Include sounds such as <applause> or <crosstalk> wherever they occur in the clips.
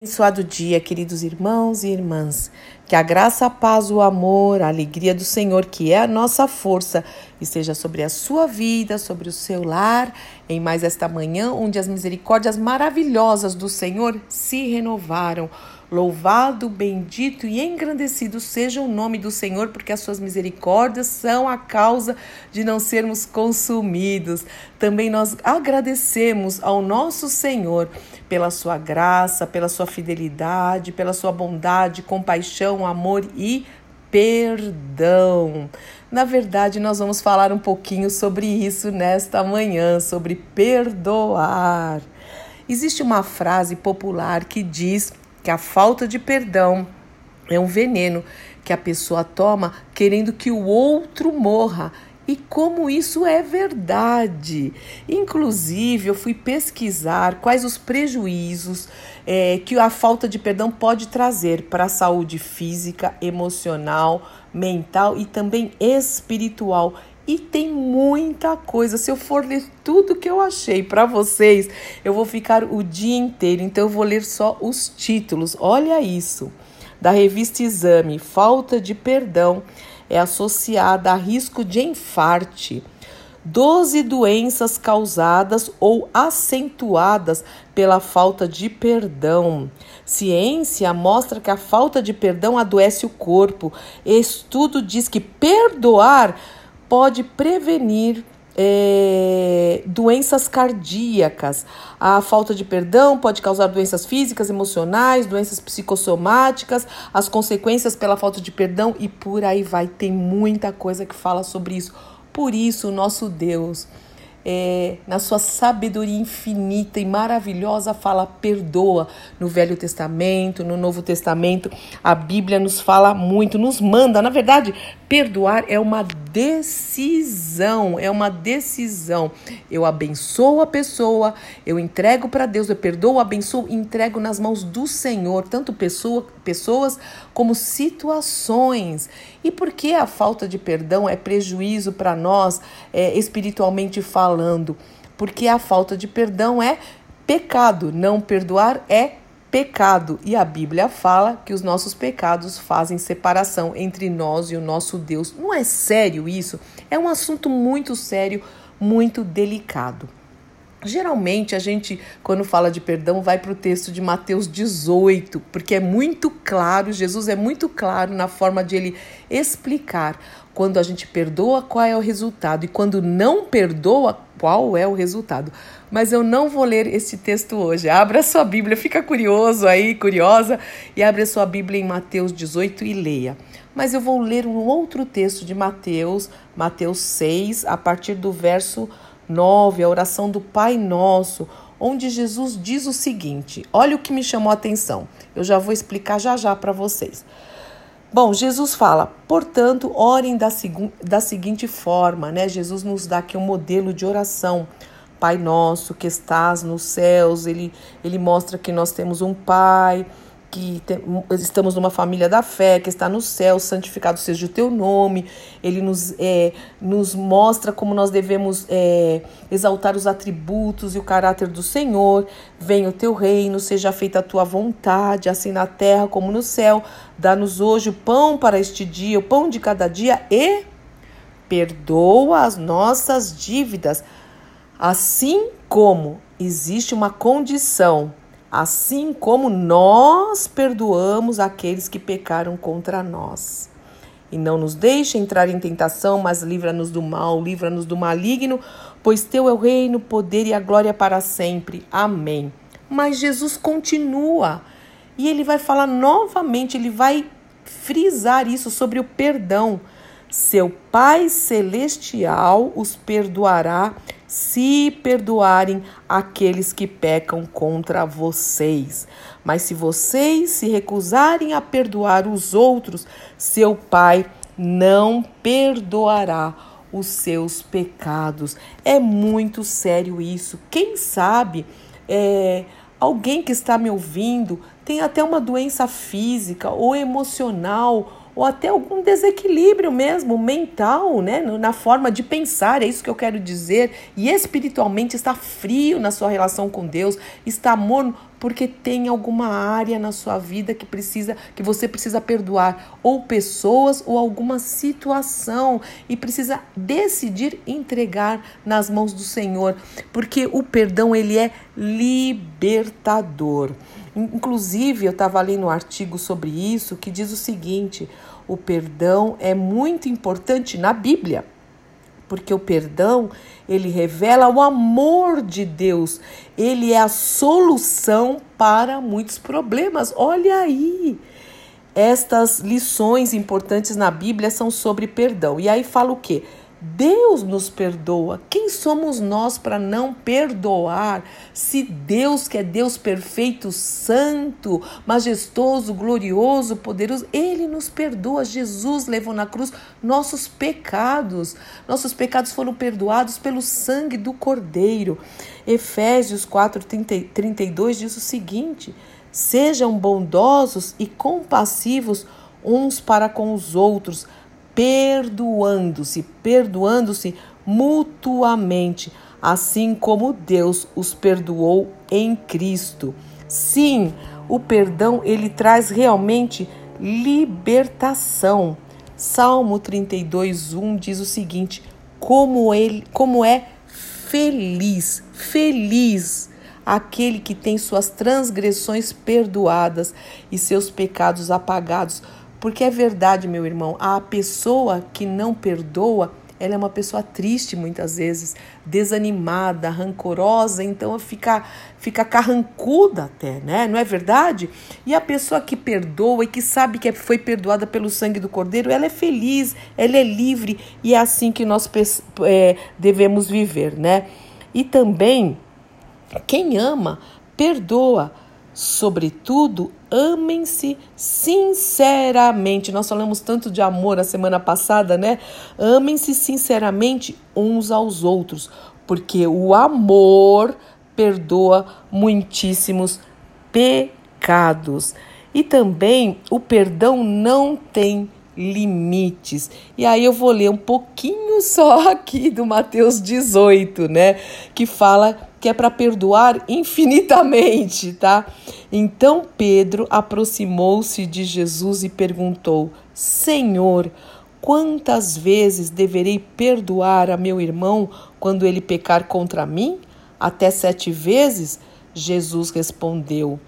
Abençoado dia, queridos irmãos e irmãs. Que a graça, a paz, o amor, a alegria do Senhor, que é a nossa força, esteja sobre a sua vida, sobre o seu lar, em mais esta manhã, onde as misericórdias maravilhosas do Senhor se renovaram. Louvado, bendito e engrandecido seja o nome do Senhor, porque as suas misericórdias são a causa de não sermos consumidos. Também nós agradecemos ao nosso Senhor pela sua graça, pela sua fidelidade, pela sua bondade, compaixão, amor e perdão. Na verdade, nós vamos falar um pouquinho sobre isso nesta manhã, sobre perdoar. Existe uma frase popular que diz que a falta de perdão é um veneno que a pessoa toma querendo que o outro morra. E como isso é verdade. Inclusive, eu fui pesquisar quais os prejuízos é, que a falta de perdão pode trazer para a saúde física, emocional, mental e também espiritual. E tem muita coisa. Se eu for ler tudo que eu achei para vocês, eu vou ficar o dia inteiro. Então eu vou ler só os títulos. Olha isso. Da revista Exame: Falta de perdão é associada a risco de infarte. 12 doenças causadas ou acentuadas pela falta de perdão. Ciência mostra que a falta de perdão adoece o corpo. Estudo diz que perdoar pode prevenir é, doenças cardíacas. A falta de perdão pode causar doenças físicas, emocionais, doenças psicossomáticas, as consequências pela falta de perdão e por aí vai. Tem muita coisa que fala sobre isso. Por isso, nosso Deus é, na sua sabedoria infinita e maravilhosa, fala perdoa. No Velho Testamento, no Novo Testamento, a Bíblia nos fala muito, nos manda. Na verdade, perdoar é uma decisão, é uma decisão. Eu abençoo a pessoa, eu entrego para Deus, eu perdoo, abençoo, entrego nas mãos do Senhor, tanto pessoa, pessoas como situações. E por que a falta de perdão é prejuízo para nós, é, espiritualmente falando? Porque a falta de perdão é pecado, não perdoar é pecado. E a Bíblia fala que os nossos pecados fazem separação entre nós e o nosso Deus. Não é sério isso? É um assunto muito sério, muito delicado. Geralmente a gente, quando fala de perdão, vai para o texto de Mateus 18, porque é muito claro, Jesus é muito claro na forma de ele explicar quando a gente perdoa, qual é o resultado, e quando não perdoa, qual é o resultado. Mas eu não vou ler esse texto hoje. Abra sua Bíblia, fica curioso aí, curiosa, e abre a sua Bíblia em Mateus 18 e leia. Mas eu vou ler um outro texto de Mateus, Mateus 6, a partir do verso 9, a oração do Pai Nosso, onde Jesus diz o seguinte: olha o que me chamou a atenção. Eu já vou explicar já já para vocês. Bom, Jesus fala, portanto, orem da, da seguinte forma, né? Jesus nos dá aqui um modelo de oração. Pai nosso que estás nos céus, ele, ele mostra que nós temos um Pai que estamos numa família da fé, que está no céu, santificado seja o teu nome. Ele nos, é, nos mostra como nós devemos é, exaltar os atributos e o caráter do Senhor. Venha o teu reino, seja feita a tua vontade, assim na terra como no céu. Dá-nos hoje o pão para este dia, o pão de cada dia e perdoa as nossas dívidas, assim como existe uma condição assim como nós perdoamos aqueles que pecaram contra nós. E não nos deixe entrar em tentação, mas livra-nos do mal, livra-nos do maligno, pois teu é o reino, o poder e a glória para sempre. Amém. Mas Jesus continua e ele vai falar novamente, ele vai frisar isso sobre o perdão. Seu Pai Celestial os perdoará se perdoarem aqueles que pecam contra vocês. Mas se vocês se recusarem a perdoar os outros, seu Pai não perdoará os seus pecados. É muito sério isso. Quem sabe é, alguém que está me ouvindo tem até uma doença física ou emocional ou até algum desequilíbrio mesmo mental, né, na forma de pensar, é isso que eu quero dizer, e espiritualmente está frio na sua relação com Deus, está morno porque tem alguma área na sua vida que precisa que você precisa perdoar ou pessoas ou alguma situação e precisa decidir entregar nas mãos do Senhor, porque o perdão ele é libertador. Inclusive, eu estava lendo um artigo sobre isso que diz o seguinte: o perdão é muito importante na Bíblia, porque o perdão ele revela o amor de Deus, ele é a solução para muitos problemas. Olha aí! Estas lições importantes na Bíblia são sobre perdão. E aí fala o quê? Deus nos perdoa. Quem somos nós para não perdoar? Se Deus, que é Deus perfeito, santo, majestoso, glorioso, poderoso, Ele nos perdoa. Jesus levou na cruz nossos pecados. Nossos pecados foram perdoados pelo sangue do Cordeiro. Efésios 4, 30, 32 diz o seguinte: Sejam bondosos e compassivos uns para com os outros perdoando-se, perdoando-se mutuamente, assim como Deus os perdoou em Cristo. Sim, o perdão ele traz realmente libertação. Salmo 32:1 diz o seguinte: como ele, como é feliz, feliz aquele que tem suas transgressões perdoadas e seus pecados apagados porque é verdade, meu irmão, a pessoa que não perdoa, ela é uma pessoa triste muitas vezes, desanimada, rancorosa, então fica, fica carrancuda até, né? Não é verdade? E a pessoa que perdoa e que sabe que foi perdoada pelo sangue do Cordeiro, ela é feliz, ela é livre e é assim que nós é, devemos viver, né? E também, quem ama, perdoa. Sobretudo, amem-se sinceramente. Nós falamos tanto de amor a semana passada, né? Amem-se sinceramente uns aos outros, porque o amor perdoa muitíssimos pecados. E também o perdão não tem limites. E aí eu vou ler um pouquinho <laughs> só aqui do Mateus 18, né? Que fala que é para perdoar infinitamente, tá? Então Pedro aproximou-se de Jesus e perguntou: Senhor, quantas vezes deverei perdoar a meu irmão quando ele pecar contra mim? Até sete vezes? Jesus respondeu: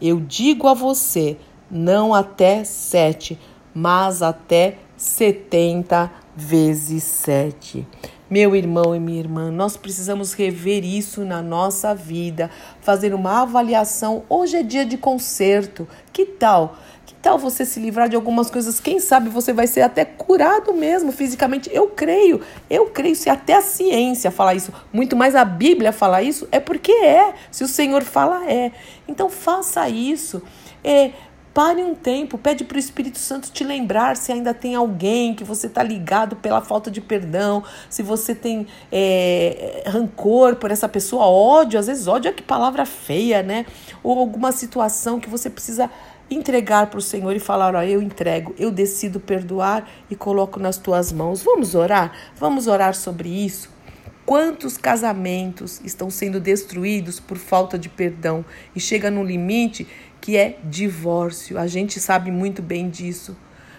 Eu digo a você, não até sete, mas até setenta vezes sete. Meu irmão e minha irmã, nós precisamos rever isso na nossa vida, fazer uma avaliação. Hoje é dia de conserto. Que tal? Que tal você se livrar de algumas coisas? Quem sabe você vai ser até curado mesmo fisicamente. Eu creio, eu creio. Se até a ciência falar isso, muito mais a Bíblia falar isso, é porque é. Se o Senhor fala, é. Então faça isso. É, Pare um tempo, pede para o Espírito Santo te lembrar se ainda tem alguém que você está ligado pela falta de perdão, se você tem é, rancor por essa pessoa, ódio, às vezes ódio é que palavra feia, né? Ou alguma situação que você precisa entregar para o Senhor e falar: Ó, eu entrego, eu decido perdoar e coloco nas tuas mãos. Vamos orar? Vamos orar sobre isso? Quantos casamentos estão sendo destruídos por falta de perdão e chega no limite que é divórcio. A gente sabe muito bem disso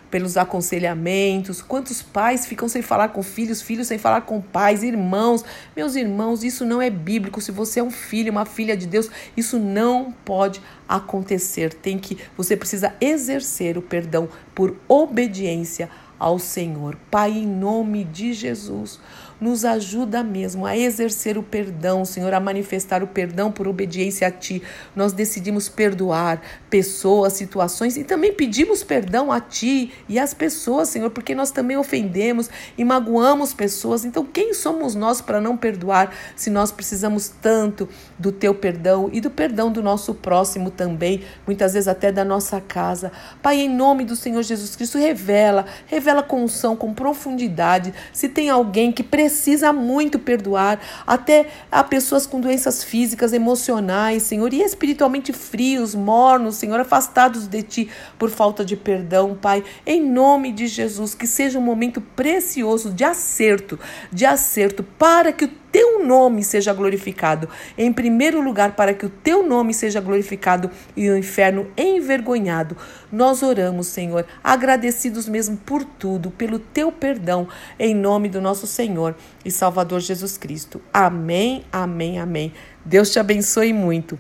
pelos aconselhamentos. Quantos pais ficam sem falar com filhos, filhos sem falar com pais, irmãos. Meus irmãos, isso não é bíblico. Se você é um filho, uma filha de Deus, isso não pode acontecer. Tem que você precisa exercer o perdão por obediência ao Senhor. Pai, em nome de Jesus, nos ajuda mesmo a exercer o perdão, Senhor, a manifestar o perdão por obediência a Ti. Nós decidimos perdoar pessoas, situações e também pedimos perdão a Ti e às pessoas, Senhor, porque nós também ofendemos e magoamos pessoas. Então, quem somos nós para não perdoar se nós precisamos tanto do Teu perdão e do perdão do nosso próximo também, muitas vezes até da nossa casa? Pai, em nome do Senhor Jesus Cristo, revela, revela com unção, com profundidade, se tem alguém que precisa precisa muito perdoar, até a pessoas com doenças físicas, emocionais, Senhor, e espiritualmente frios, mornos, Senhor, afastados de Ti por falta de perdão, Pai. Em nome de Jesus, que seja um momento precioso de acerto, de acerto, para que o teu nome seja glorificado. Em primeiro lugar, para que o teu nome seja glorificado e o inferno envergonhado. Nós oramos, Senhor, agradecidos mesmo por tudo, pelo teu perdão, em nome do nosso Senhor e Salvador Jesus Cristo. Amém, amém, amém. Deus te abençoe muito.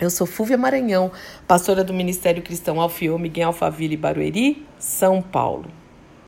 Eu sou Fúvia Maranhão, pastora do Ministério Cristão Alfiô Miguel Alphaville Barueri, São Paulo.